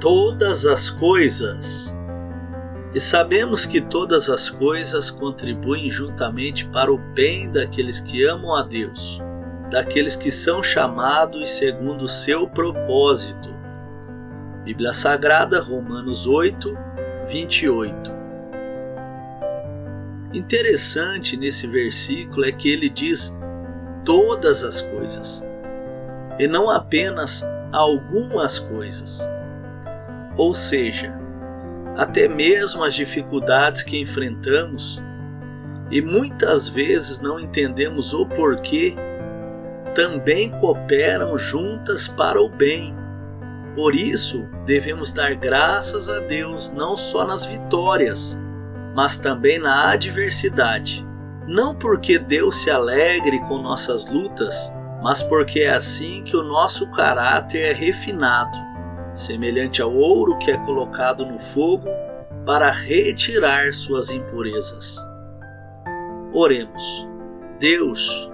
todas as coisas. E sabemos que todas as coisas contribuem juntamente para o bem daqueles que amam a Deus, daqueles que são chamados segundo o seu propósito. Bíblia Sagrada, Romanos 8, 28. Interessante nesse versículo é que ele diz todas as coisas, e não apenas algumas coisas. Ou seja, até mesmo as dificuldades que enfrentamos e muitas vezes não entendemos o porquê, também cooperam juntas para o bem. Por isso, devemos dar graças a Deus não só nas vitórias, mas também na adversidade. Não porque Deus se alegre com nossas lutas, mas porque é assim que o nosso caráter é refinado, semelhante ao ouro que é colocado no fogo para retirar suas impurezas. Oremos. Deus,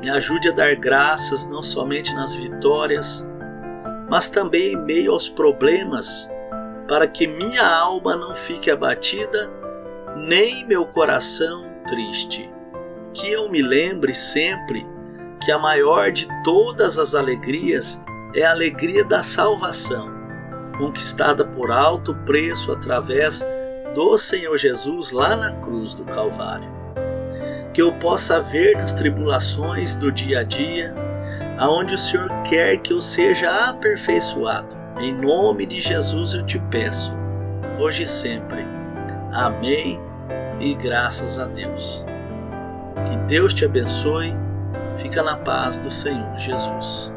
me ajude a dar graças não somente nas vitórias, mas também em meio aos problemas, para que minha alma não fique abatida, nem meu coração triste. Que eu me lembre sempre que a maior de todas as alegrias é a alegria da salvação, conquistada por alto preço através do Senhor Jesus lá na cruz do Calvário. Que eu possa ver nas tribulações do dia a dia, aonde o Senhor quer que eu seja aperfeiçoado. Em nome de Jesus eu te peço, hoje e sempre. Amém e graças a Deus. Que Deus te abençoe Fica na paz do Senhor Jesus.